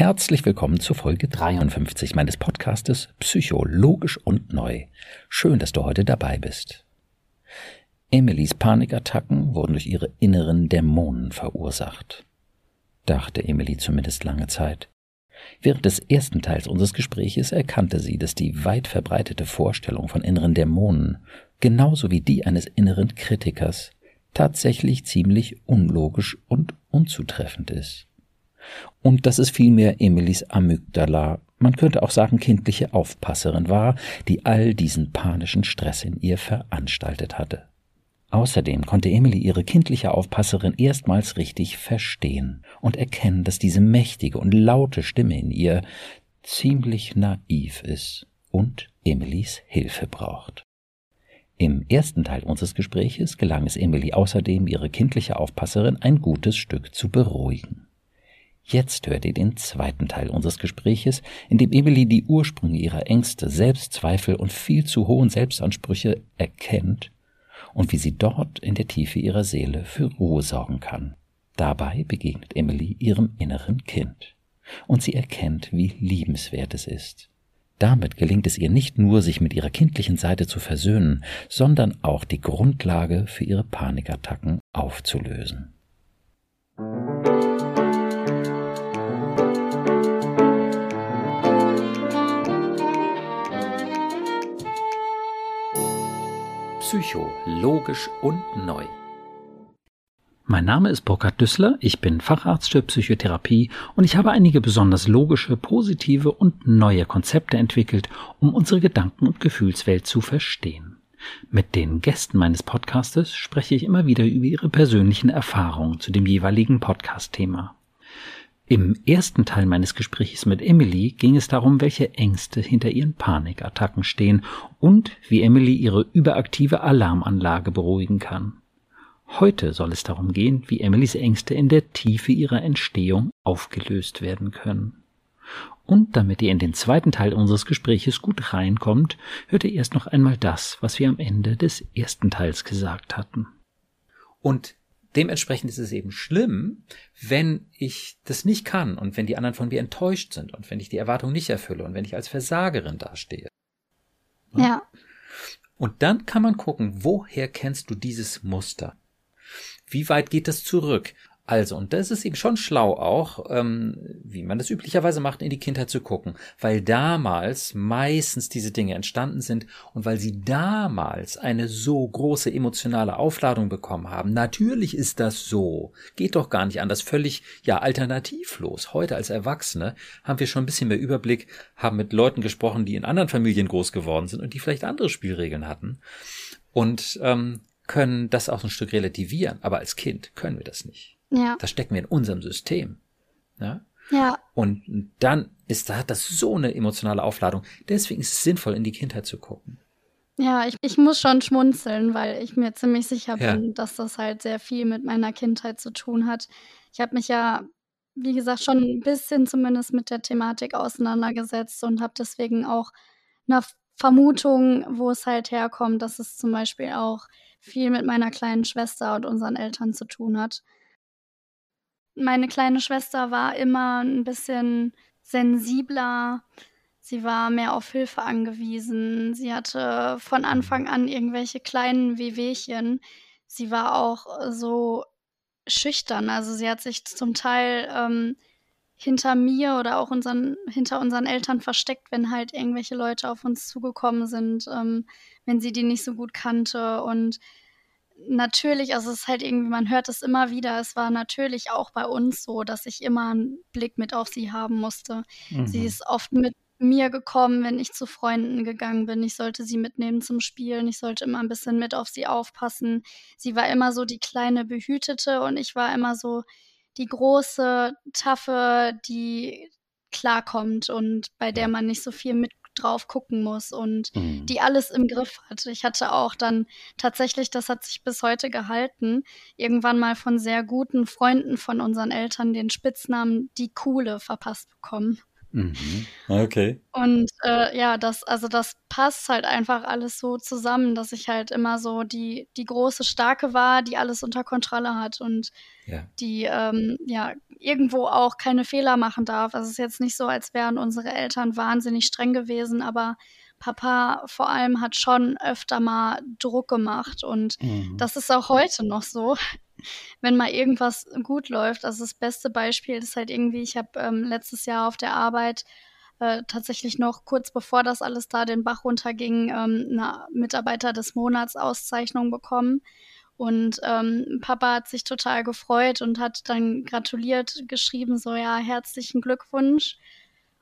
Herzlich willkommen zu Folge 53 meines Podcastes Psychologisch und Neu. Schön, dass du heute dabei bist. Emilys Panikattacken wurden durch ihre inneren Dämonen verursacht. Dachte Emily zumindest lange Zeit. Während des ersten Teils unseres Gespräches erkannte sie, dass die weit verbreitete Vorstellung von inneren Dämonen, genauso wie die eines inneren Kritikers, tatsächlich ziemlich unlogisch und unzutreffend ist. Und dass es vielmehr Emilys Amygdala, man könnte auch sagen kindliche Aufpasserin war, die all diesen panischen Stress in ihr veranstaltet hatte. Außerdem konnte Emily ihre kindliche Aufpasserin erstmals richtig verstehen und erkennen, dass diese mächtige und laute Stimme in ihr ziemlich naiv ist und Emilys Hilfe braucht. Im ersten Teil unseres Gespräches gelang es Emily außerdem, ihre kindliche Aufpasserin ein gutes Stück zu beruhigen. Jetzt hört ihr den zweiten Teil unseres Gespräches, in dem Emily die Ursprünge ihrer Ängste, Selbstzweifel und viel zu hohen Selbstansprüche erkennt und wie sie dort in der Tiefe ihrer Seele für Ruhe sorgen kann. Dabei begegnet Emily ihrem inneren Kind. Und sie erkennt, wie liebenswert es ist. Damit gelingt es ihr nicht nur, sich mit ihrer kindlichen Seite zu versöhnen, sondern auch die Grundlage für ihre Panikattacken aufzulösen. Psycho, logisch und neu. Mein Name ist Burkhard Düssler, ich bin Facharzt für Psychotherapie und ich habe einige besonders logische, positive und neue Konzepte entwickelt, um unsere Gedanken- und Gefühlswelt zu verstehen. Mit den Gästen meines Podcastes spreche ich immer wieder über ihre persönlichen Erfahrungen zu dem jeweiligen Podcast-Thema. Im ersten Teil meines Gesprächs mit Emily ging es darum, welche Ängste hinter ihren Panikattacken stehen und wie Emily ihre überaktive Alarmanlage beruhigen kann. Heute soll es darum gehen, wie Emilys Ängste in der Tiefe ihrer Entstehung aufgelöst werden können. Und damit ihr in den zweiten Teil unseres Gespräches gut reinkommt, hört ihr erst noch einmal das, was wir am Ende des ersten Teils gesagt hatten. Und dementsprechend ist es eben schlimm, wenn ich das nicht kann und wenn die anderen von mir enttäuscht sind und wenn ich die Erwartung nicht erfülle und wenn ich als Versagerin dastehe. Ja. Und dann kann man gucken, woher kennst du dieses Muster? Wie weit geht das zurück? Also, und das ist eben schon schlau auch, ähm, wie man das üblicherweise macht, in die Kindheit zu gucken, weil damals meistens diese Dinge entstanden sind und weil sie damals eine so große emotionale Aufladung bekommen haben. Natürlich ist das so. Geht doch gar nicht anders. Völlig, ja, alternativlos. Heute als Erwachsene haben wir schon ein bisschen mehr Überblick, haben mit Leuten gesprochen, die in anderen Familien groß geworden sind und die vielleicht andere Spielregeln hatten. Und ähm, können das auch ein Stück relativieren, aber als Kind können wir das nicht. Ja. Das stecken wir in unserem System. Ja. Ja. Und dann ist, da hat das so eine emotionale Aufladung. Deswegen ist es sinnvoll, in die Kindheit zu gucken. Ja, ich, ich muss schon schmunzeln, weil ich mir ziemlich sicher Ja. bin, dass das halt sehr viel mit meiner Kindheit zu tun hat. Ich habe mich ja, wie gesagt, schon ein bisschen zumindest mit der Thematik auseinandergesetzt und habe deswegen auch eine Vermutung, wo es halt herkommt, dass es zum Beispiel auch viel mit meiner kleinen Schwester und unseren Eltern zu tun hat. Meine kleine Schwester war immer ein bisschen sensibler. Sie war mehr auf Hilfe angewiesen. Sie hatte von Anfang an irgendwelche kleinen Wehwehchen. Sie war auch so schüchtern. Also sie hat sich zum Teil ähm, hinter mir oder auch unseren, hinter unseren Eltern versteckt, wenn halt irgendwelche Leute auf uns zugekommen sind, ähm, wenn sie die nicht so gut kannte. Und natürlich, also es ist halt irgendwie, man hört es immer wieder, es war natürlich auch bei uns so, dass ich immer einen Blick mit auf sie haben musste. Sie Mhm. ist oft mit mir gekommen, wenn ich zu Freunden gegangen bin. Ich sollte sie mitnehmen zum Spielen. Ich sollte immer ein bisschen mit auf sie aufpassen. Sie war immer so die kleine Behütete und ich war immer so die große, taffe, die klarkommt und bei der man nicht so viel mit drauf gucken muss und Mhm. die alles im Griff hat. Ich hatte auch dann tatsächlich, das hat sich bis heute gehalten, irgendwann mal von sehr guten Freunden von unseren Eltern den Spitznamen die Coole verpasst bekommen. Mhm. Okay. Und äh, ja, das, also das passt halt einfach alles so zusammen, dass ich halt immer so die, die große Starke war, die alles unter Kontrolle hat und ja. die ähm, ja irgendwo auch keine Fehler machen darf. Also es ist jetzt nicht so, als wären unsere Eltern wahnsinnig streng gewesen, aber Papa vor allem hat schon öfter mal Druck gemacht und mhm. das ist auch heute noch so wenn mal irgendwas gut läuft. Also das beste Beispiel ist halt irgendwie, ich habe ähm, letztes Jahr auf der Arbeit äh, tatsächlich noch kurz bevor das alles da den Bach runterging, ähm, eine Mitarbeiter des Monats Auszeichnung bekommen. Und ähm, Papa hat sich total gefreut und hat dann gratuliert, geschrieben, so ja, herzlichen Glückwunsch.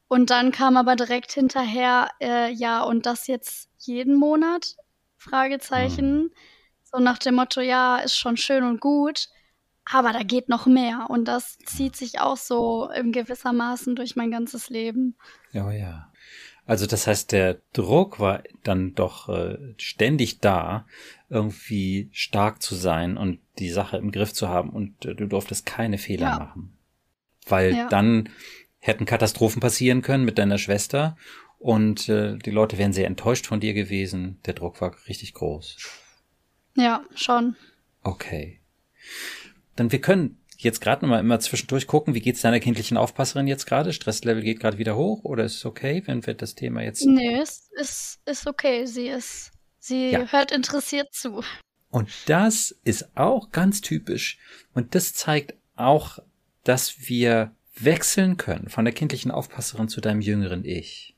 Und dann kam aber direkt hinterher, äh, ja, und das jetzt jeden Monat? Fragezeichen. Mhm. So nach dem Motto, ja, ist schon schön und gut, aber da geht noch mehr. Und das zieht sich auch so im gewissermaßen durch mein ganzes Leben. Ja, ja. Also das heißt, der Druck war dann doch äh, ständig da, irgendwie stark zu sein und die Sache im Griff zu haben und äh, du durftest keine Fehler ja. machen. Weil ja. dann hätten Katastrophen passieren können mit deiner Schwester und äh, die Leute wären sehr enttäuscht von dir gewesen. Der Druck war richtig groß. Ja, schon. Okay. Dann wir können jetzt gerade nochmal immer zwischendurch gucken, wie geht's deiner kindlichen Aufpasserin jetzt gerade? Stresslevel geht gerade wieder hoch oder ist es okay, wenn wir das Thema jetzt. Nee, es ist, ist okay. Sie ist, sie ja. hört interessiert zu. Und das ist auch ganz typisch. Und das zeigt auch, dass wir wechseln können von der kindlichen Aufpasserin zu deinem jüngeren Ich.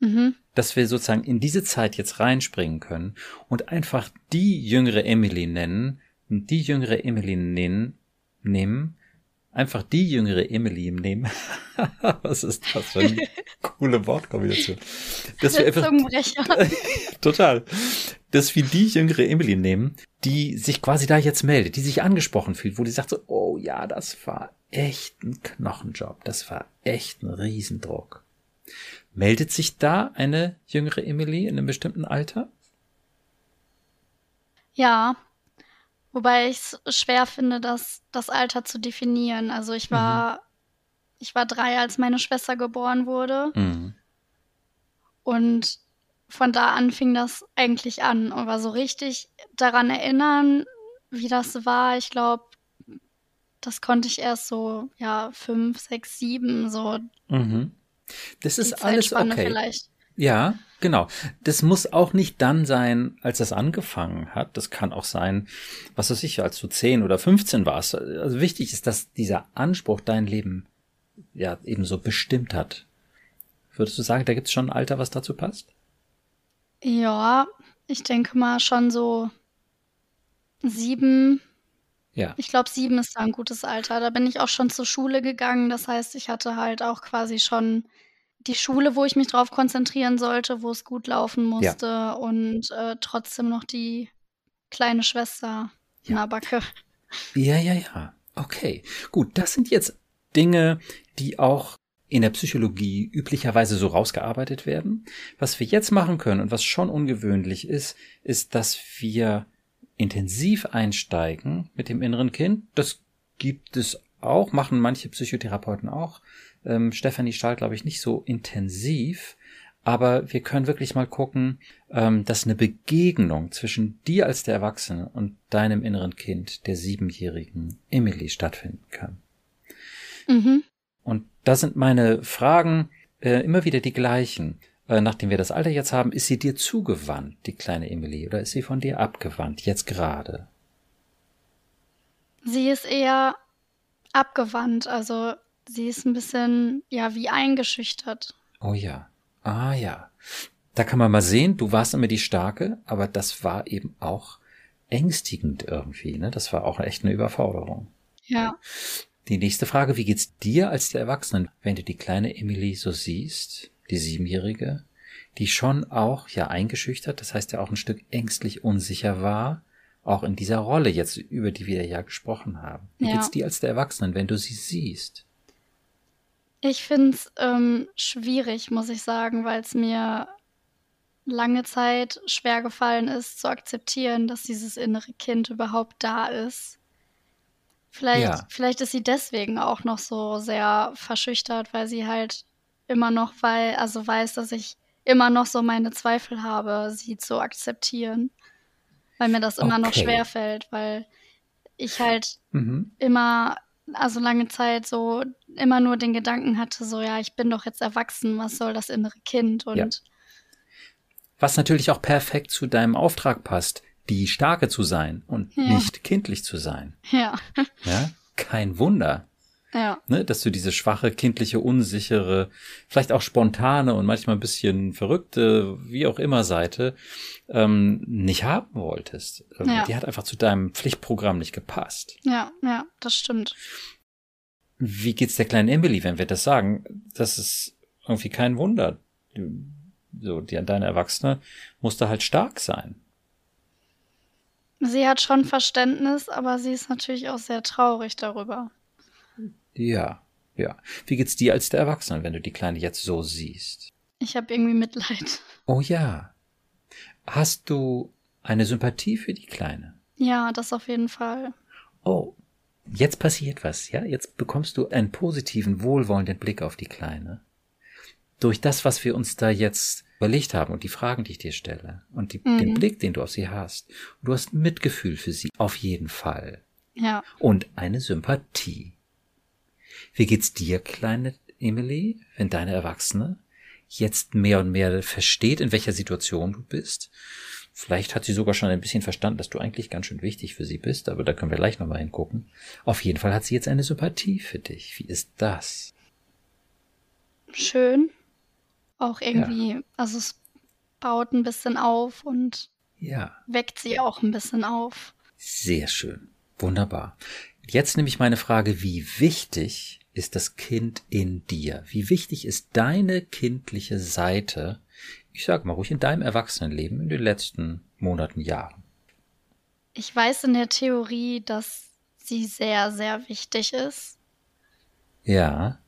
Mhm. Dass wir sozusagen in diese Zeit jetzt reinspringen können und einfach die jüngere Emily nennen, die jüngere Emily nennen, nehmen, einfach die jüngere Emily nehmen. Was ist das für eine coole Wortkombination? Dass wir einfach, total. Dass wir die jüngere Emily nehmen, die sich quasi da jetzt meldet, die sich angesprochen fühlt, wo die sagt so, oh ja, das war echt ein Knochenjob. Das war echt ein Riesendruck. Meldet sich da eine jüngere Emily in einem bestimmten Alter? Ja, wobei ich es schwer finde, das, das Alter zu definieren. Also ich war, mhm. ich war drei, als meine Schwester geboren wurde. Mhm. Und von da an fing das eigentlich an. Aber so richtig daran erinnern, wie das war, ich glaube, das konnte ich erst so, ja, fünf, sechs, sieben, so. Mhm. Das ist alles okay. Vielleicht. Ja, genau. Das muss auch nicht dann sein, als das angefangen hat. Das kann auch sein, was weiß ich, als du 10 oder 15 warst. Also wichtig ist, dass dieser Anspruch dein Leben ja eben so bestimmt hat. Würdest du sagen, da gibt es schon ein Alter, was dazu passt? Ja, ich denke mal schon so sieben. Ja. Ich glaube, sieben ist da ein gutes Alter. Da bin ich auch schon zur Schule gegangen. Das heißt, ich hatte halt auch quasi schon die Schule, wo ich mich drauf konzentrieren sollte, wo es gut laufen musste ja. und äh, trotzdem noch die kleine Schwester ja. in der Backe. Ja, ja, ja. Okay. Gut, das sind jetzt Dinge, die auch in der Psychologie üblicherweise so rausgearbeitet werden. Was wir jetzt machen können und was schon ungewöhnlich ist, ist, dass wir intensiv einsteigen mit dem inneren Kind. Das gibt es auch, machen manche Psychotherapeuten auch ähm, Stefanie Stahl, glaube ich, nicht so intensiv, aber wir können wirklich mal gucken, ähm, dass eine Begegnung zwischen dir als der Erwachsene und deinem inneren Kind, der siebenjährigen Emily, stattfinden kann. Mhm. Und da sind meine Fragen äh, immer wieder die gleichen. Äh, nachdem wir das Alter jetzt haben, ist sie dir zugewandt, die kleine Emily, oder ist sie von dir abgewandt, jetzt gerade? Sie ist eher abgewandt, also sie ist ein bisschen, ja, wie eingeschüchtert. Oh ja. Ah ja. Da kann man mal sehen, du warst immer die Starke, aber das war eben auch ängstigend irgendwie, ne? Das war auch echt eine Überforderung. Ja. Die nächste Frage, wie geht's dir als der Erwachsenen, wenn du die kleine Emily so siehst, die Siebenjährige, die schon auch ja eingeschüchtert, das heißt ja auch ein Stück ängstlich unsicher war, auch in dieser Rolle jetzt, über die wir ja gesprochen haben. Wie ja. geht's dir als der Erwachsenen, wenn du sie siehst? Ich finde es ähm, schwierig, muss ich sagen, weil es mir lange Zeit schwer gefallen ist, zu akzeptieren, dass dieses innere Kind überhaupt da ist. Vielleicht, ja. vielleicht ist sie deswegen auch noch so sehr verschüchtert, weil sie halt immer noch, weil, also weiß, dass ich immer noch so meine Zweifel habe, sie zu akzeptieren. Weil mir das immer okay. noch schwer fällt, weil ich halt mhm. immer, also lange Zeit so immer nur den Gedanken hatte, so ja, ich bin doch jetzt erwachsen, was soll das innere Kind und ja. Was natürlich auch perfekt zu deinem Auftrag passt, die Starke zu sein und ja. nicht kindlich zu sein. Ja. Ja, kein Wunder. Ja. Ne, dass du diese schwache, kindliche, unsichere, vielleicht auch spontane und manchmal ein bisschen verrückte, wie auch immer Seite ähm, nicht haben wolltest. Ähm, ja. Die hat einfach zu deinem Pflichtprogramm nicht gepasst. Ja, ja, das stimmt. Wie geht's der kleinen Emily, wenn wir das sagen? Das ist irgendwie kein Wunder. So, die, deine Erwachsene musste halt stark sein. Sie hat schon Verständnis, aber sie ist natürlich auch sehr traurig darüber. Ja, ja. Wie geht's dir als der Erwachsene, wenn du die Kleine jetzt so siehst? Ich habe irgendwie Mitleid. Oh ja. Hast du eine Sympathie für die Kleine? Ja, das auf jeden Fall. Oh, jetzt passiert was, ja? Jetzt bekommst du einen positiven, wohlwollenden Blick auf die Kleine. Durch das, was wir uns da jetzt überlegt haben und die Fragen, die ich dir stelle und die, mhm. den Blick, den du auf sie hast. du hast Mitgefühl für sie, auf jeden Fall. Ja. Und eine Sympathie. Wie geht's dir, kleine Emily, wenn deine Erwachsene jetzt mehr und mehr versteht, in welcher Situation du bist? Vielleicht hat sie sogar schon ein bisschen verstanden, dass du eigentlich ganz schön wichtig für sie bist, aber da können wir gleich nochmal hingucken. Auf jeden Fall hat sie jetzt eine Sympathie für dich. Wie ist das? Schön. Auch irgendwie, ja. also es baut ein bisschen auf und ja. weckt sie auch ein bisschen auf. Sehr schön. Wunderbar. Jetzt nehme ich meine Frage, wie wichtig ist das Kind in dir? Wie wichtig ist deine kindliche Seite, ich sage mal ruhig, in deinem Erwachsenenleben in den letzten Monaten, Jahren? Ich weiß in der Theorie, dass sie sehr, sehr wichtig ist. Ja.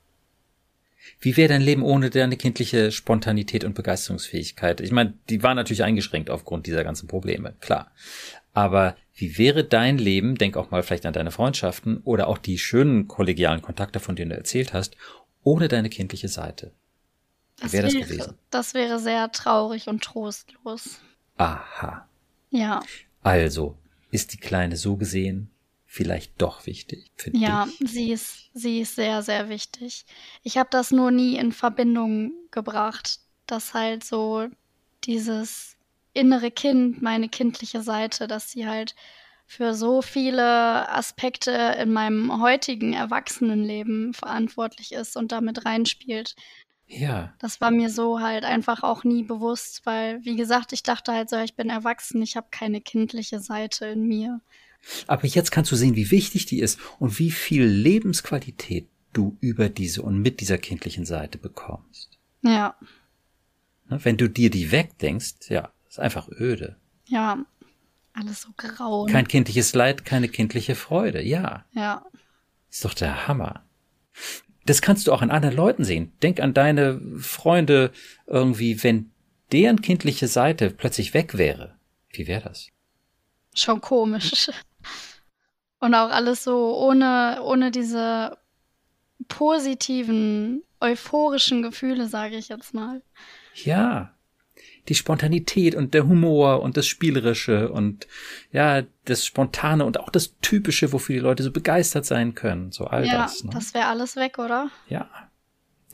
Wie wäre dein Leben ohne deine kindliche Spontanität und Begeisterungsfähigkeit? Ich meine, die war natürlich eingeschränkt aufgrund dieser ganzen Probleme, klar. Aber wie wäre dein Leben, denk auch mal vielleicht an deine Freundschaften oder auch die schönen kollegialen Kontakte, von denen du erzählt hast, ohne deine kindliche Seite? Wie das wäre das gewesen? Das wäre sehr traurig und trostlos. Aha. Ja. Also, ist die Kleine so gesehen vielleicht doch wichtig für ja, dich? Ja, sie ist, sie ist sehr, sehr wichtig. Ich habe das nur nie in Verbindung gebracht, dass halt so dieses innere Kind, meine kindliche Seite, dass sie halt für so viele Aspekte in meinem heutigen Erwachsenenleben verantwortlich ist und damit reinspielt. Ja. Das war mir so halt einfach auch nie bewusst, weil, wie gesagt, ich dachte halt so, ich bin erwachsen, ich habe keine kindliche Seite in mir. Aber jetzt kannst du sehen, wie wichtig die ist und wie viel Lebensqualität du über diese und mit dieser kindlichen Seite bekommst. Ja. Ne, wenn du dir die wegdenkst, ja, ist einfach öde. Ja, alles so grau. Kein kindliches Leid, keine kindliche Freude, ja. Ja. Ist doch der Hammer. Das kannst du auch an anderen Leuten sehen. Denk an deine Freunde irgendwie, wenn deren kindliche Seite plötzlich weg wäre. Wie wäre das? Schon komisch. Und auch alles so ohne, ohne diese positiven, euphorischen Gefühle, sage ich jetzt mal. Ja, die Spontanität und der Humor und das Spielerische und ja, das Spontane und auch das Typische, wofür die Leute so begeistert sein können. So all ja, das. Ne? Das wäre alles weg, oder? Ja.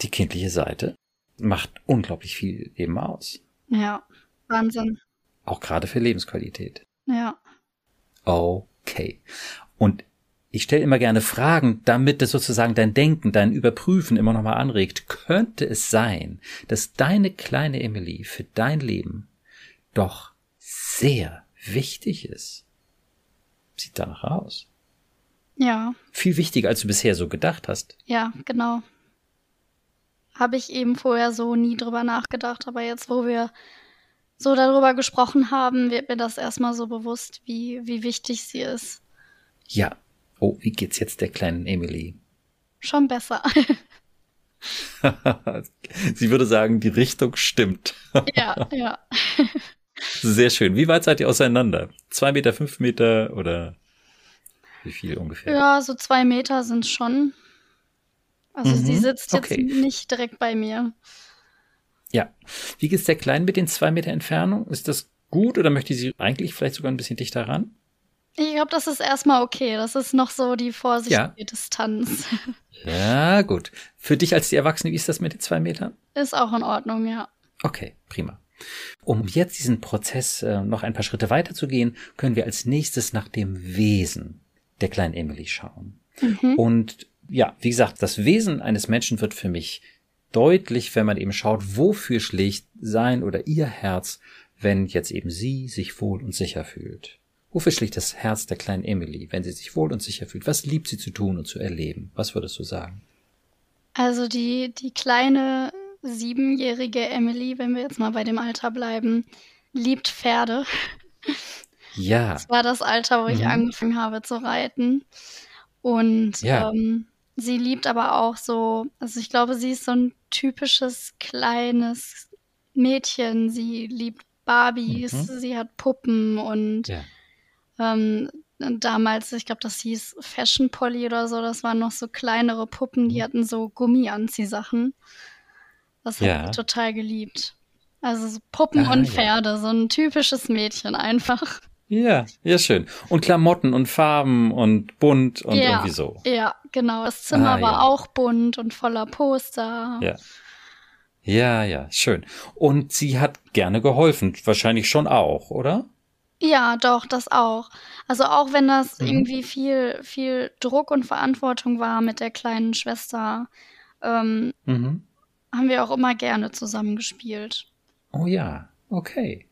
Die kindliche Seite macht unglaublich viel eben aus. Ja, Wahnsinn. Auch gerade für Lebensqualität. Ja. Okay. Und ich stelle immer gerne Fragen, damit es sozusagen dein Denken, dein Überprüfen immer nochmal anregt. Könnte es sein, dass deine kleine Emily für dein Leben doch sehr wichtig ist? Sieht danach aus. Ja. Viel wichtiger, als du bisher so gedacht hast. Ja, genau. Habe ich eben vorher so nie drüber nachgedacht, aber jetzt, wo wir so darüber gesprochen haben, wird mir das erstmal so bewusst, wie, wie wichtig sie ist. Ja, Oh, wie geht's jetzt der kleinen Emily? Schon besser. Sie würde sagen, die Richtung stimmt. ja, ja. Sehr schön. Wie weit seid ihr auseinander? Zwei Meter, fünf Meter oder wie viel ungefähr? Ja, so zwei Meter sind schon. Also sie Mhm, sitzt jetzt okay. nicht direkt bei mir. Ja. Wie geht's der Kleinen mit den zwei Meter Entfernung? Ist das gut oder möchte sie eigentlich vielleicht sogar ein bisschen dichter ran? Ich glaube, das ist erstmal okay. Das ist noch so die vorsichtige Distanz. Ja, gut. Für dich als die Erwachsene, wie ist das mit den zwei Metern? Ist auch in Ordnung, ja. Okay, prima. Um jetzt diesen Prozess äh, noch ein paar Schritte weiterzugehen, können wir als nächstes nach dem Wesen der kleinen Emily schauen. Und ja, wie gesagt, das Wesen eines Menschen wird für mich deutlich, wenn man eben schaut, wofür schlägt sein oder ihr Herz, wenn jetzt eben sie sich wohl und sicher fühlt. Wofür schlägt das Herz der kleinen Emily, wenn sie sich wohl und sicher fühlt? Was liebt sie zu tun und zu erleben? Was würdest du sagen? Also die, die kleine siebenjährige Emily, wenn wir jetzt mal bei dem Alter bleiben, liebt Pferde. Ja, Das war das Alter, wo ich Mhm. angefangen habe zu reiten. Und Ja. ähm, sie liebt aber auch so, also ich glaube, sie ist so ein typisches kleines Mädchen. Sie liebt Barbies, Mhm. sie hat Puppen und ja. Ähm, damals, ich glaube, das hieß Fashion Polly oder so, das waren noch so kleinere Puppen, die Mhm. hatten so Gummianziehsachen. Das Ja. sie total geliebt. Also so Puppen Ah, und ja. Pferde, so ein typisches Mädchen einfach. Ja, ja, schön. Und Klamotten und Farben und bunt und Ja. irgendwie so. Ja, genau. Das Zimmer Ah, war ja. auch bunt und voller Poster. Ja. Ja, ja, schön. Und sie hat gerne geholfen, wahrscheinlich schon auch, oder? Ja, doch, das auch. Also auch wenn das Mhm. irgendwie viel, viel Druck und Verantwortung war mit der kleinen Schwester, ähm, Mhm. haben wir auch immer gerne zusammengespielt. Oh ja, okay.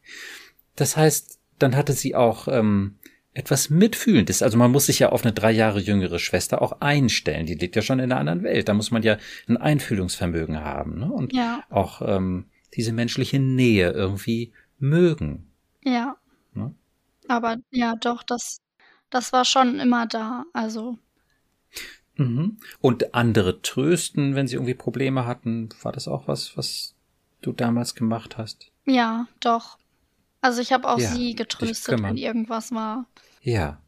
Das heißt, dann hatte sie auch ähm, etwas Mitfühlendes. Also man muss sich ja auf eine drei Jahre jüngere Schwester auch einstellen. Die lebt ja schon in einer anderen Welt. Da muss man ja ein Einfühlungsvermögen haben ne? und Ja, auch ähm, diese menschliche Nähe irgendwie mögen. ja. Aber ja, doch, das, das war schon immer da. Also, Mhm. Und andere trösten, wenn sie irgendwie Probleme hatten. War das auch was, was du damals gemacht hast? ja, doch. Also ich habe auch Ja, sie getröstet, wenn irgendwas war. Ja.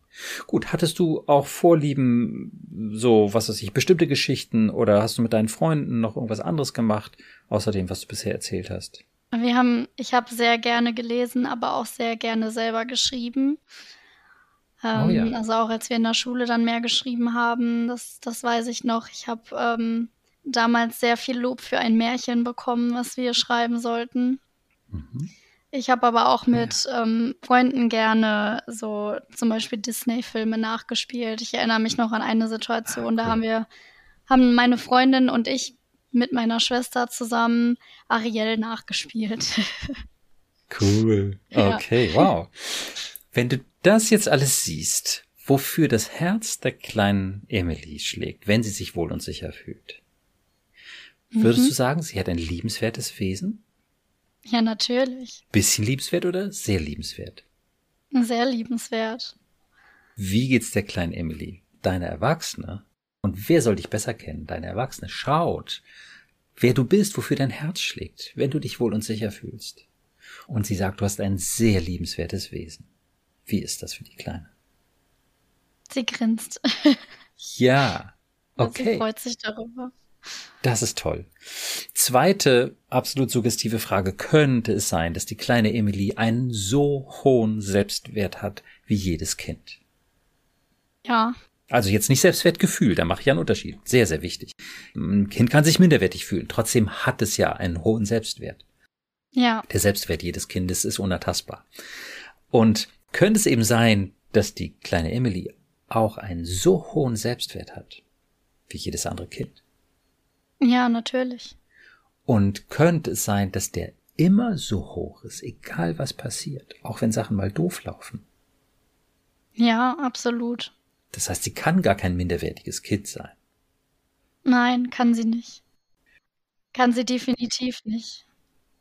Gut, hattest du auch Vorlieben, so, was weiß ich, bestimmte Geschichten oder hast du mit deinen Freunden noch irgendwas anderes gemacht, außer dem, was du bisher erzählt hast? Wir haben, ich habe sehr gerne gelesen, aber auch sehr gerne selber geschrieben. Ähm, Oh ja. Also auch als wir in der Schule dann mehr geschrieben haben, das, das weiß ich noch. Ich habe ähm, damals sehr viel Lob für ein Märchen bekommen, was wir schreiben sollten. Mhm. Ich habe aber auch mit ähm, Freunden gerne so zum Beispiel Disney-Filme nachgespielt. Ich erinnere mich noch an eine Situation, da Ah, cool. haben wir, haben meine Freundin und ich mit meiner Schwester zusammen Ariel nachgespielt. Cool. Ja. Okay, wow. Wenn du das jetzt alles siehst, wofür das Herz der kleinen Emily schlägt, wenn sie sich wohl und sicher fühlt, würdest Mhm. du sagen, sie hat ein liebenswertes Wesen? Ja, natürlich. Bisschen liebenswert oder sehr liebenswert? Sehr liebenswert. Wie geht's der kleinen Emily? Deine Erwachsene? Und wer soll dich besser kennen? Deine Erwachsene schaut, wer du bist, wofür dein Herz schlägt, wenn du dich wohl und sicher fühlst. Und sie sagt, du hast ein sehr liebenswertes Wesen. Wie ist das für die Kleine? Sie grinst. Ja. Sie Okay. freut sich darüber. Das ist toll. Zweite absolut suggestive Frage. Könnte es sein, dass die kleine Emily einen so hohen Selbstwert hat wie jedes Kind? Ja, Also jetzt nicht Selbstwertgefühl, da mache ich ja einen Unterschied. Sehr, sehr wichtig. Ein Kind kann sich minderwertig fühlen. Trotzdem hat es ja einen hohen Selbstwert. ja, Der Selbstwert jedes Kindes ist unertastbar. Und könnte es eben sein, dass die kleine Emily auch einen so hohen Selbstwert hat wie jedes andere Kind? ja, natürlich. Und könnte es sein, dass der immer so hoch ist, egal was passiert, auch wenn Sachen mal doof laufen? Ja, absolut. Das heißt, sie kann gar kein minderwertiges Kind sein. Nein, kann sie nicht. Kann sie definitiv nicht.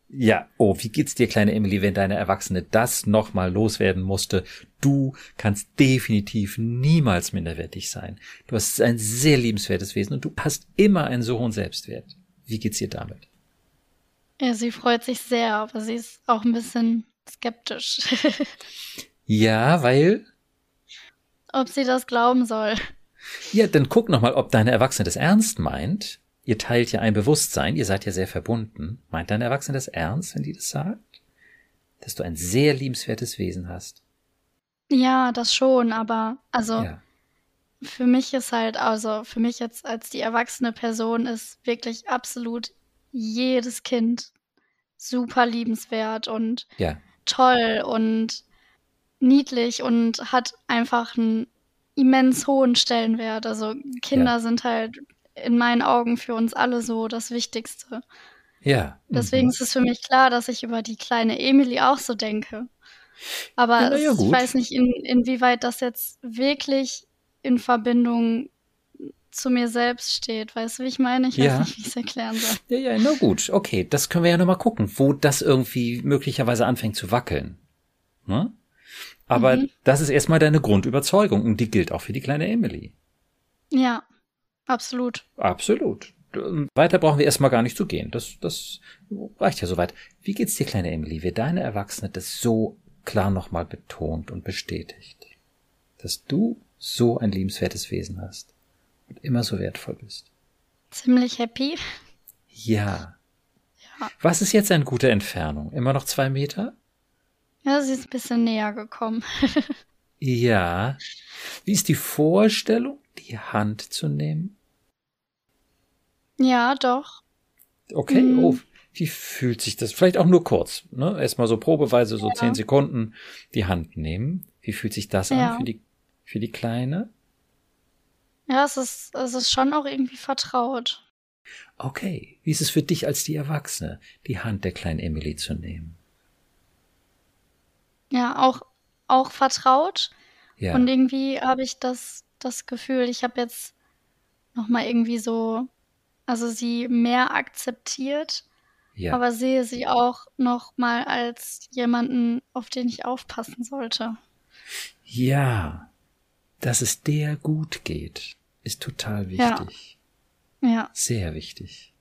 Ja, oh, wie geht's dir, kleine Emily, wenn deine Erwachsene das nochmal loswerden musste? Du kannst definitiv niemals minderwertig sein. Du hast ein sehr liebenswertes Wesen und du hast immer einen so hohen Selbstwert. Wie geht's dir damit? Ja, sie freut sich sehr, aber sie ist auch ein bisschen skeptisch, Ja, weil, ob sie das glauben soll. ja, dann guck nochmal, ob deine Erwachsene das ernst meint ihr teilt ja ein Bewusstsein, ihr seid ja sehr verbunden. Meint dein Erwachsene das ernst, wenn die das sagt? Dass du ein sehr liebenswertes Wesen hast? Ja, das schon, aber also ja. für mich ist halt, also für mich jetzt als die erwachsene Person ist wirklich absolut jedes Kind super liebenswert und ja. toll und niedlich und hat einfach einen immens hohen Stellenwert. Also Kinder ja. sind halt in meinen Augen für uns alle so das Wichtigste. Ja. Deswegen mhm. ist es für mich klar, dass ich über die kleine Emily auch so denke. Aber ja, ja, ich weiß nicht, in, inwieweit das jetzt wirklich in Verbindung zu mir selbst steht. Weißt du, wie ich meine? Ich ja. weiß nicht, wie ich es erklären soll. Ja, ja, na gut. Okay, das können wir ja nochmal gucken, wo das irgendwie möglicherweise anfängt zu wackeln. Ne? Aber mhm. das ist erstmal deine Grundüberzeugung und die gilt auch für die kleine Emily. Ja, absolut. Absolut. Weiter brauchen wir erstmal gar nicht zu gehen. Das, das reicht ja soweit. Wie geht's dir, kleine Emily? Wird deine Erwachsene das so klar nochmal betont und bestätigt, dass du so ein liebenswertes Wesen hast und immer so wertvoll bist? Ziemlich happy. Ja. ja. Was ist jetzt eine gute Entfernung? Immer noch zwei Meter? Ja, sie ist ein bisschen näher gekommen. ja. Wie ist die Vorstellung, die Hand zu nehmen? Ja, doch. Okay, mhm. oh, wie fühlt sich das? Vielleicht auch nur kurz, ne? Erstmal so probeweise so ja. zehn Sekunden die Hand nehmen. Wie fühlt sich das ja. an für die, für die Kleine? Ja, es ist, es ist schon auch irgendwie vertraut. Okay, wie ist es für dich als die Erwachsene, die Hand der kleinen Emily zu nehmen? Ja, auch, auch vertraut. Ja. Und irgendwie habe ich das, das Gefühl, ich habe jetzt nochmal irgendwie so, also sie mehr akzeptiert, ja. aber sehe sie auch nochmal als jemanden, auf den ich aufpassen sollte. Ja, dass es der gut geht, ist total wichtig. Ja. ja. Sehr wichtig.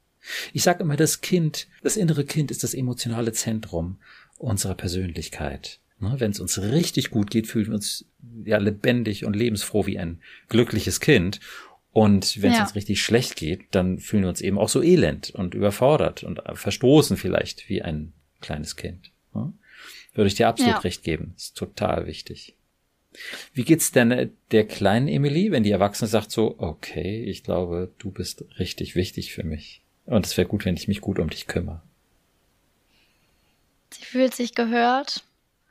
Ich sage immer, das Kind, das innere Kind ist das emotionale Zentrum unserer Persönlichkeit. Ne, Wenn es uns richtig gut geht, fühlen wir uns ja lebendig und lebensfroh wie ein glückliches Kind. Und wenn es ja. uns richtig schlecht geht, dann fühlen wir uns eben auch so elend und überfordert und verstoßen vielleicht wie ein kleines Kind. Ne? Würde ich dir absolut ja. recht geben. Ist total wichtig. Wie geht's denn äh, der kleinen Emily, wenn die Erwachsene sagt so, okay, ich glaube, du bist richtig wichtig für mich. Und es wäre gut, wenn ich mich gut um dich kümmere. Sie fühlt sich gehört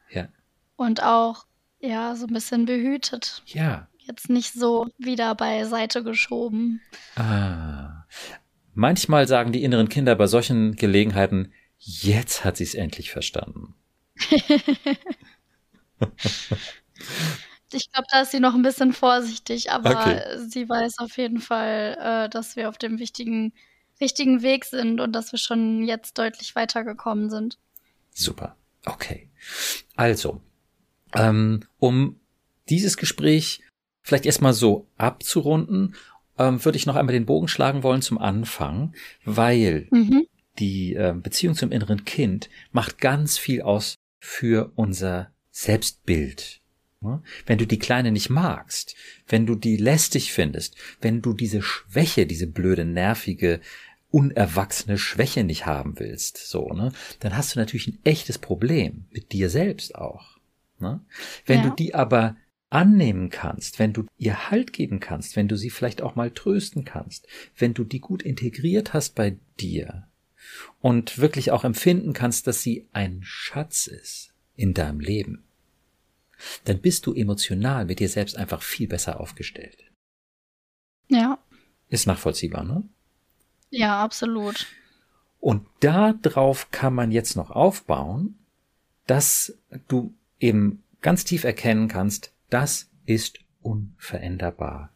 ja. Und auch, ja, so ein bisschen behütet. Ja. Jetzt nicht so wieder beiseite geschoben. Ah. Manchmal sagen die inneren Kinder bei solchen Gelegenheiten, jetzt hat sie es endlich verstanden. ich glaube, da ist sie noch ein bisschen vorsichtig, aber okay. sie weiß auf jeden Fall, äh, dass wir auf dem wichtigen, richtigen Weg sind und dass wir schon jetzt deutlich weitergekommen sind. Super. Okay. Also, ähm, um dieses Gespräch vielleicht erstmal so abzurunden, ähm, würde ich noch einmal den Bogen schlagen wollen zum Anfang, weil mhm. die äh, Beziehung zum inneren Kind macht ganz viel aus für unser Selbstbild. Wenn du die Kleine nicht magst, wenn du die lästig findest, wenn du diese Schwäche, diese blöde, nervige, unerwachsene Schwäche nicht haben willst, so, ne, dann hast du natürlich ein echtes Problem mit dir selbst auch. Ne? Wenn ja. du die aber annehmen kannst, wenn du ihr Halt geben kannst, wenn du sie vielleicht auch mal trösten kannst, wenn du die gut integriert hast bei dir und wirklich auch empfinden kannst, dass sie ein Schatz ist in deinem Leben, dann bist du emotional mit dir selbst einfach viel besser aufgestellt. Ja. Ist nachvollziehbar, ne? Ja, absolut. Und darauf kann man jetzt noch aufbauen, dass du eben ganz tief erkennen kannst, das ist unveränderbar.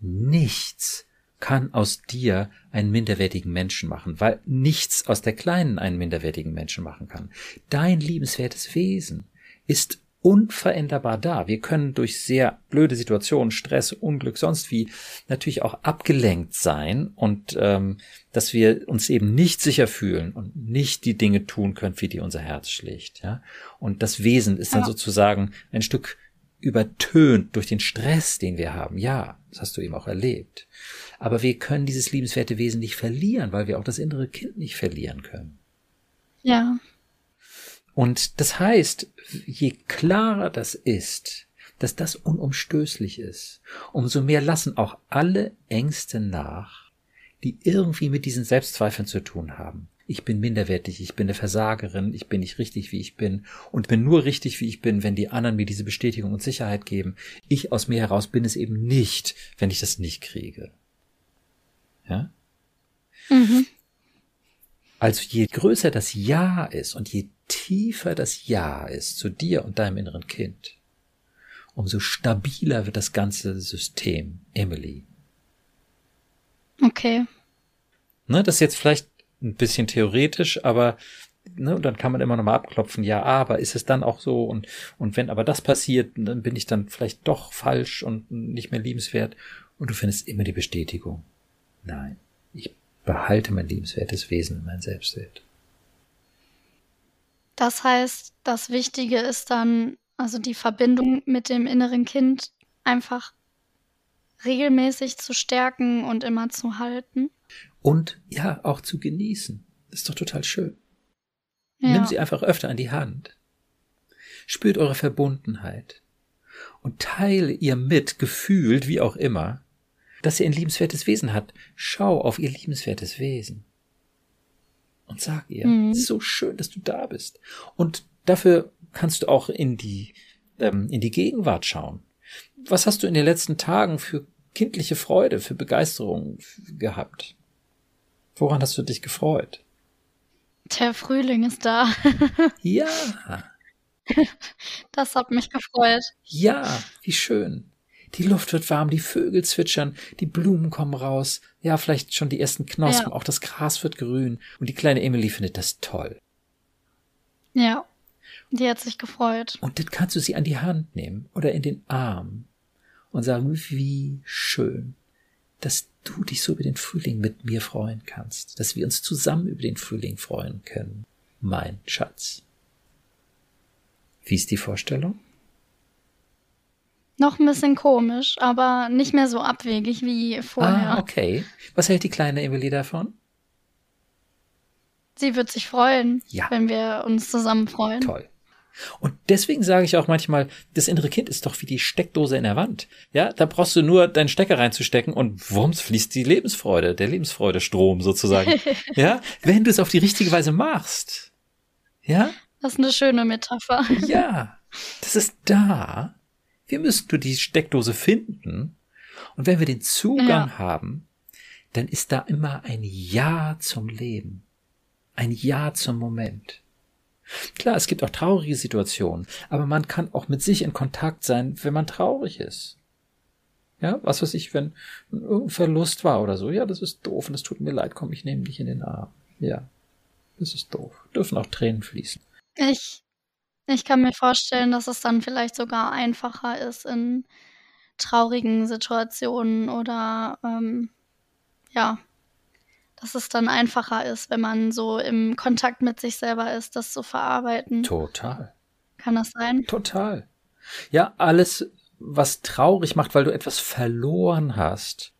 Nichts kann aus dir einen minderwertigen Menschen machen, weil nichts aus der Kleinen einen minderwertigen Menschen machen kann. Dein liebenswertes Wesen ist unveränderbar da. Wir können durch sehr blöde Situationen, Stress, Unglück, sonst wie natürlich auch abgelenkt sein und ähm, dass wir uns eben nicht sicher fühlen und nicht die Dinge tun können, für die unser Herz schlägt. Ja? Und das Wesen ist dann ja. sozusagen ein Stück übertönt durch den Stress, den wir haben. Ja, das hast du eben auch erlebt. Aber wir können dieses liebenswerte Wesen nicht verlieren, weil wir auch das innere Kind nicht verlieren können. Ja. Und das heißt, je klarer das ist, dass das unumstößlich ist, umso mehr lassen auch alle Ängste nach, die irgendwie mit diesen Selbstzweifeln zu tun haben. Ich bin minderwertig, ich bin eine Versagerin, ich bin nicht richtig, wie ich bin und bin nur richtig, wie ich bin, wenn die anderen mir diese Bestätigung und Sicherheit geben. Ich aus mir heraus bin es eben nicht, wenn ich das nicht kriege. Ja? Mhm. Also je größer das Ja ist und je tiefer das Ja ist zu dir und deinem inneren Kind, umso stabiler wird das ganze System, Emily. Okay. Ne, das ist jetzt vielleicht ein bisschen theoretisch, aber ne, und dann kann man immer noch mal abklopfen, ja, aber ist es dann auch so und und wenn aber das passiert, dann bin ich dann vielleicht doch falsch und nicht mehr liebenswert und du findest immer die Bestätigung. Nein, behalte mein liebenswertes Wesen in mein Selbstwert. Das heißt, das Wichtige ist dann also die Verbindung mit dem inneren Kind einfach regelmäßig zu stärken und immer zu halten. Und ja, auch zu genießen. Das ist doch total schön. Ja. Nimm sie einfach öfter an die Hand. Spürt eure Verbundenheit und teile ihr mit, gefühlt, wie auch immer, dass ihr ein liebenswertes Wesen habt. Schau auf ihr liebenswertes Wesen. Und sag ihr, mhm. es ist so schön, dass du da bist. Und dafür kannst du auch in die, ähm, in die Gegenwart schauen. Was hast du in den letzten Tagen für kindliche Freude, für Begeisterung gehabt? Woran hast du dich gefreut? Der Frühling ist da. ja. Das hat mich gefreut. Ja, wie schön. Die Luft wird warm, die Vögel zwitschern, die Blumen kommen raus, ja, vielleicht schon die ersten Knospen, ja. auch das Gras wird grün und die kleine Emily findet das toll. Ja. Die hat sich gefreut. Und dann kannst du sie an die Hand nehmen oder in den Arm und sagen, wie schön, dass du dich so über den Frühling mit mir freuen kannst, dass wir uns zusammen über den Frühling freuen können, mein Schatz. Wie ist die Vorstellung? Noch ein bisschen komisch, aber nicht mehr so abwegig wie vorher. Ah, okay. Was hält die kleine Emily davon? Sie wird sich freuen, ja. wenn wir uns zusammen freuen. Toll. Und deswegen sage ich auch manchmal, das innere Kind ist doch wie die Steckdose in der Wand. Ja, da brauchst du nur deinen Stecker reinzustecken und wumms fließt die Lebensfreude, der Lebensfreudestrom sozusagen. ja, wenn du es auf die richtige Weise machst. Ja? Das ist eine schöne Metapher. ja, das ist da. Wir müssen nur die Steckdose finden. Und wenn wir den Zugang ja. haben, dann ist da immer ein Ja zum Leben. Ein Ja zum Moment. Klar, es gibt auch traurige Situationen, aber man kann auch mit sich in Kontakt sein, wenn man traurig ist. Ja, was weiß ich, wenn irgendein Verlust war oder so. Ja, das ist doof und es tut mir leid, komm, ich nehme dich in den Arm. Ja, das ist doof. Dürfen auch Tränen fließen. Ich, ich kann mir vorstellen, dass es dann vielleicht sogar einfacher ist in traurigen Situationen oder ähm, ja, dass es dann einfacher ist, wenn man so im Kontakt mit sich selber ist, das zu verarbeiten. Total. Kann das sein? Total. Ja, alles, was traurig macht, weil du etwas verloren hast,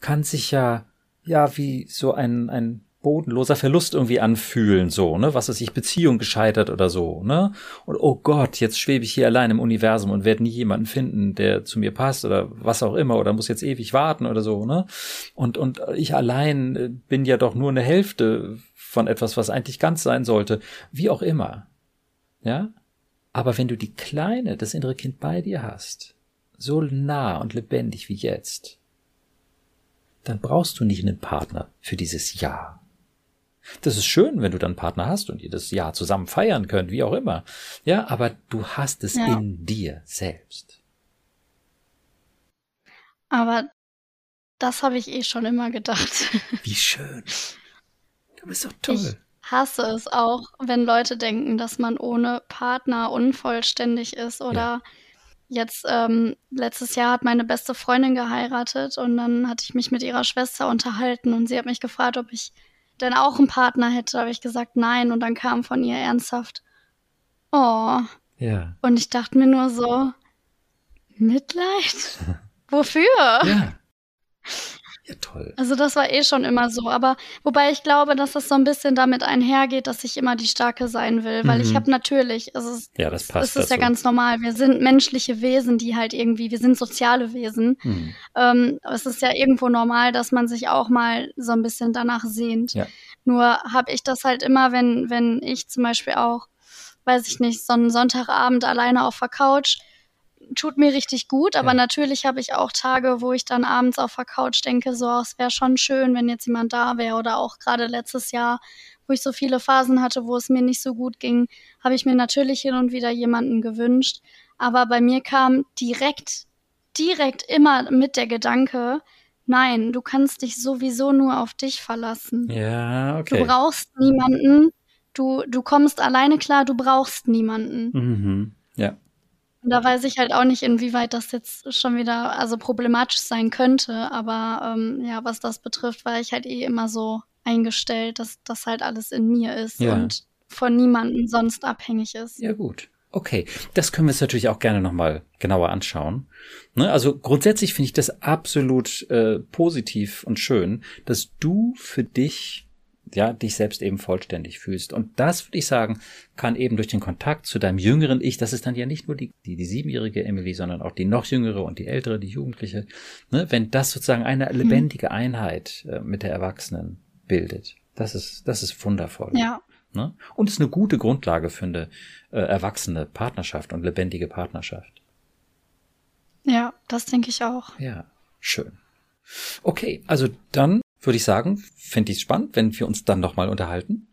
kann sich ja, ja, wie so ein, ein bodenloser Verlust irgendwie anfühlen, so, ne, was ist ich, Beziehung gescheitert oder so, ne, und oh Gott, jetzt schwebe ich hier allein im Universum und werde nie jemanden finden, der zu mir passt oder was auch immer oder muss jetzt ewig warten oder so, ne, und, und ich allein äh, bin ja doch nur eine Hälfte von etwas, was eigentlich ganz sein sollte, wie auch immer, ja, aber wenn du die Kleine, das innere Kind bei dir hast, so nah und lebendig wie jetzt, dann brauchst du nicht einen Partner für dieses Jahr. Das ist schön, wenn du dann Partner hast und ihr das Jahr zusammen feiern könnt, wie auch immer. Ja, aber du hast es ja. in dir selbst. Aber das habe ich eh schon immer gedacht. Wie schön. Du bist doch toll. Ich hasse es auch, wenn Leute denken, dass man ohne Partner unvollständig ist oder ja. Jetzt, ähm, letztes Jahr hat meine beste Freundin geheiratet und dann hatte ich mich mit ihrer Schwester unterhalten und sie hat mich gefragt, ob ich denn auch einen Partner hätte, habe ich gesagt nein und dann kam von ihr ernsthaft, oh. Ja. Und ich dachte mir nur so, Mitleid? Wofür? Ja. Ja, toll. Also das war eh schon immer so, aber wobei ich glaube, dass das so ein bisschen damit einhergeht, dass ich immer die Starke sein will, weil ich Mhm. habe natürlich, also es, Ja, das passt es ist ja ganz normal, wir sind menschliche Wesen, die halt irgendwie, wir sind soziale Wesen. Hm. Ähm, es ist ja irgendwo normal, dass man sich auch mal so ein bisschen danach sehnt. Ja. Nur habe ich das halt immer, wenn, wenn ich zum Beispiel auch, weiß ich nicht, so einen Sonntagabend alleine auf der Couch, tut mir richtig gut, aber Ja. natürlich habe ich auch Tage, wo ich dann abends auf der Couch denke, so, "Oh, es wäre schon schön, wenn jetzt jemand da wäre. Oder auch gerade letztes Jahr, wo ich so viele Phasen hatte, wo es mir nicht so gut ging, habe ich mir natürlich hin und wieder jemanden gewünscht. Aber bei mir kam direkt, direkt immer mit der Gedanke, nein, du kannst dich sowieso nur auf dich verlassen. Ja, Du okay. brauchst niemanden, du, du kommst alleine klar, du brauchst niemanden. Mhm. Und da weiß ich halt auch nicht, inwieweit das jetzt schon wieder also problematisch sein könnte. Aber ähm, ja, was das betrifft, war ich halt eh immer so eingestellt, dass das halt alles in mir ist Ja. und von niemandem sonst abhängig ist. Ja, gut. Okay, das können wir uns natürlich auch gerne nochmal genauer anschauen. Ne, also grundsätzlich finde ich das absolut äh, positiv und schön, dass du für dich ja dich selbst eben vollständig fühlst. Und das würde ich sagen, kann eben durch den Kontakt zu deinem jüngeren Ich, das ist dann ja nicht nur die, die, die siebenjährige Emily, sondern auch die noch jüngere und die ältere, die Jugendliche, ne, wenn das sozusagen eine lebendige Einheit äh, mit der Erwachsenen bildet. Das ist, das ist wundervoll. Ja, Ne? Und ist eine gute Grundlage für eine äh, erwachsene Partnerschaft und lebendige Partnerschaft. ja, das denke ich auch. Ja, schön. Okay, also dann würde ich sagen, finde ich es spannend, wenn wir uns dann nochmal unterhalten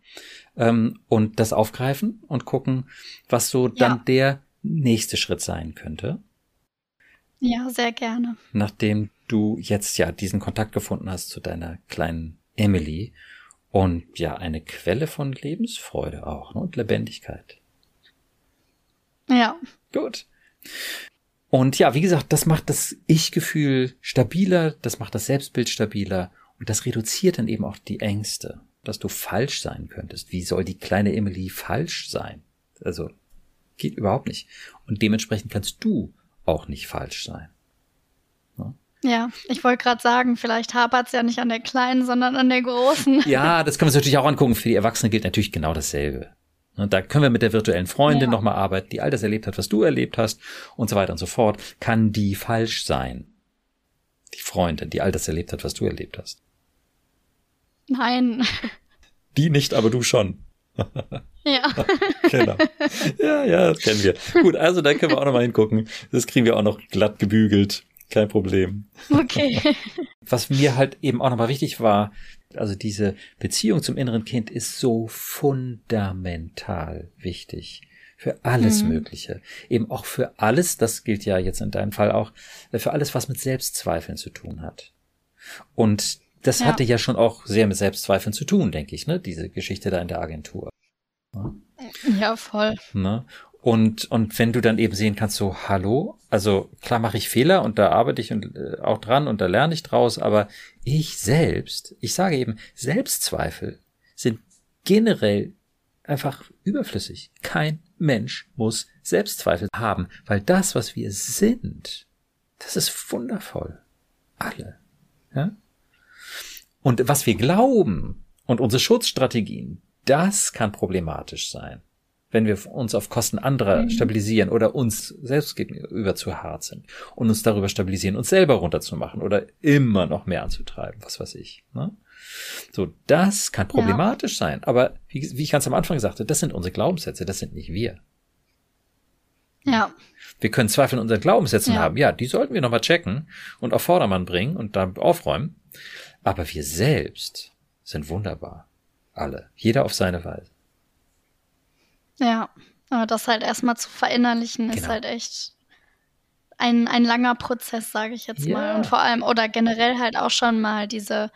ähm, und das aufgreifen und gucken, was so dann Ja. der nächste Schritt sein könnte, Ja, sehr gerne. nachdem du jetzt ja diesen Kontakt gefunden hast zu deiner kleinen Emily und ja eine Quelle von Lebensfreude auch ne, und Lebendigkeit. Ja, Gut. Und ja, wie gesagt, das macht das Ich-Gefühl stabiler, das macht das Selbstbild stabiler und das reduziert dann eben auch die Ängste, dass du falsch sein könntest. Wie soll die kleine Emily falsch sein? Also geht überhaupt nicht. Und dementsprechend kannst du auch nicht falsch sein. ja. Ich wollte gerade sagen, vielleicht hapert es ja nicht an der Kleinen, sondern an der Großen. Ja, das können wir uns natürlich auch angucken. Für die Erwachsenen gilt natürlich genau dasselbe. Und da können wir mit der virtuellen Freundin Ja. nochmal arbeiten, die all das erlebt hat, was du erlebt hast und so weiter und so fort. Kann die falsch sein? Die Freundin, die all das erlebt hat, was du erlebt hast. Nein. Die nicht, aber du schon. ja. Genau. ja, ja, das kennen wir. Gut, also da können wir auch nochmal hingucken. Das kriegen wir auch noch glatt gebügelt. Kein Problem. Okay. was mir halt eben auch nochmal wichtig war, also diese Beziehung zum inneren Kind ist so fundamental wichtig für alles Mhm. Mögliche. Eben auch für alles, das gilt ja jetzt in deinem Fall auch, für alles, was mit Selbstzweifeln zu tun hat. Und das Ja. hatte ja schon auch sehr mit Selbstzweifeln zu tun, denke ich, ne? Diese Geschichte da in der Agentur. Ja, voll. Ne? Und, und wenn du dann eben sehen kannst, so, hallo, also klar mache ich Fehler und da arbeite ich und, äh, auch dran und da lerne ich draus, aber ich selbst, ich sage eben, Selbstzweifel sind generell einfach überflüssig. Kein Mensch muss Selbstzweifel haben, weil das, was wir sind, das ist wundervoll. Alle. Ja? Und was wir glauben und unsere Schutzstrategien, das kann problematisch sein wenn wir uns auf Kosten anderer Mhm. stabilisieren oder uns selbst gegenüber zu hart sind und uns darüber stabilisieren, uns selber runterzumachen oder immer noch mehr anzutreiben, was weiß ich. Ne? So, das kann problematisch sein. Aber wie, wie ich ganz am Anfang sagte, das sind unsere Glaubenssätze, das sind nicht wir. Ja. Wir können Zweifel in unseren Glaubenssätzen Ja. haben. Ja, die sollten wir nochmal checken und auf Vordermann bringen und dann aufräumen. Aber wir selbst sind wunderbar. Alle. Jeder auf seine Weise. Ja, aber das halt erstmal zu verinnerlichen, ist Genau. halt echt ein, ein langer Prozess, sage ich jetzt mal. Ja. Und vor allem, oder generell halt auch schon mal diese,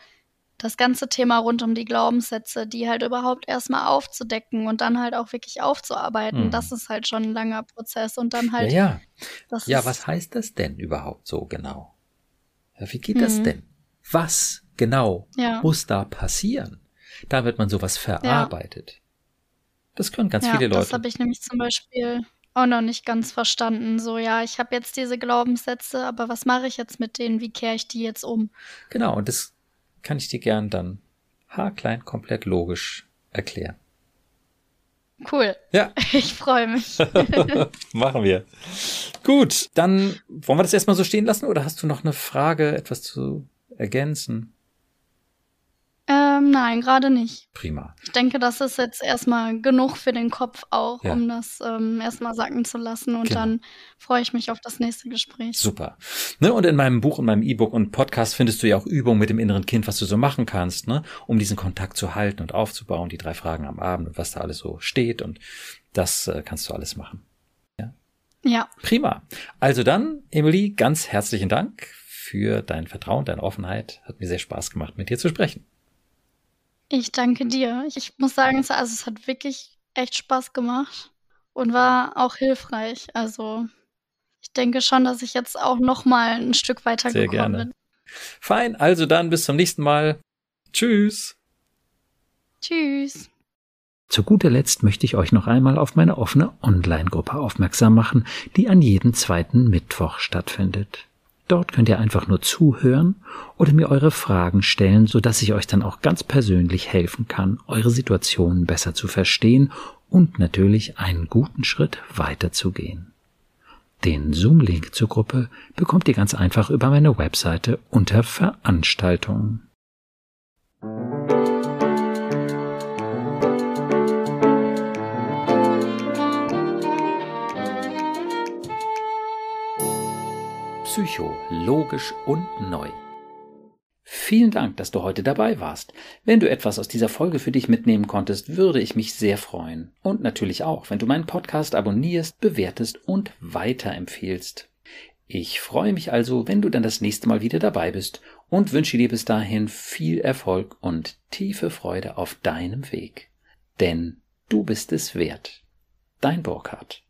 das ganze Thema rund um die Glaubenssätze, die halt überhaupt erstmal aufzudecken und dann halt auch wirklich aufzuarbeiten, Mhm. das ist halt schon ein langer Prozess. Und dann halt, ja, ja. Ja, ist, was heißt das denn überhaupt so genau? Ja, wie geht das Mhm. denn? Was genau ja, muss da passieren, damit man sowas verarbeitet? Das können ganz ja, viele das Leute. habe ich nämlich zum Beispiel auch noch nicht ganz verstanden. So, ja, ich habe jetzt diese Glaubenssätze, aber was mache ich jetzt mit denen? Wie kehre ich die jetzt um? Genau, und das kann ich dir gern dann haarklein komplett logisch erklären. Cool. Ja. Ich freue mich. Machen wir. Gut, dann wollen wir das erstmal so stehen lassen oder hast du noch eine Frage, etwas zu ergänzen? Ähm, nein, gerade nicht. Prima. Ich denke, das ist jetzt erstmal genug für den Kopf auch, Ja. um das ähm, erstmal sacken zu lassen. Und Genau. dann freue ich mich auf das nächste Gespräch. Super. Ne, und in meinem Buch, in meinem E-Book und Podcast findest du ja auch Übungen mit dem inneren Kind, was du so machen kannst, ne, um diesen Kontakt zu halten und aufzubauen, die drei Fragen am Abend und was da alles so steht und das äh, kannst du alles machen. Ja, Prima. Also dann, Emily, ganz herzlichen Dank für dein Vertrauen, deine Offenheit. Hat mir sehr Spaß gemacht, mit dir zu sprechen. Ich danke dir. Ich, ich muss sagen, es, also, es hat wirklich echt Spaß gemacht und war auch hilfreich. Also ich denke schon, dass ich jetzt auch noch mal ein Stück weiter Sehr gekommen gerne. bin. Fein, also dann bis zum nächsten Mal. Tschüss. Tschüss. Zu guter Letzt möchte ich euch noch einmal auf meine offene Online-Gruppe aufmerksam machen, die an jedem zweiten Mittwoch stattfindet. Dort könnt ihr einfach nur zuhören oder mir eure Fragen stellen, sodass ich euch dann auch ganz persönlich helfen kann, eure Situationen besser zu verstehen und natürlich einen guten Schritt weiterzugehen. Den Zoom-Link zur Gruppe bekommt ihr ganz einfach über meine Webseite unter Veranstaltungen. Psycho, logisch und neu. Vielen Dank, dass du heute dabei warst. Wenn du etwas aus dieser Folge für dich mitnehmen konntest, würde ich mich sehr freuen. Und natürlich auch, wenn du meinen Podcast abonnierst, bewertest und weiterempfehlst. Ich freue mich also, wenn du dann das nächste Mal wieder dabei bist und wünsche dir bis dahin viel Erfolg und tiefe Freude auf deinem Weg. Denn du bist es wert. Dein Burkhard.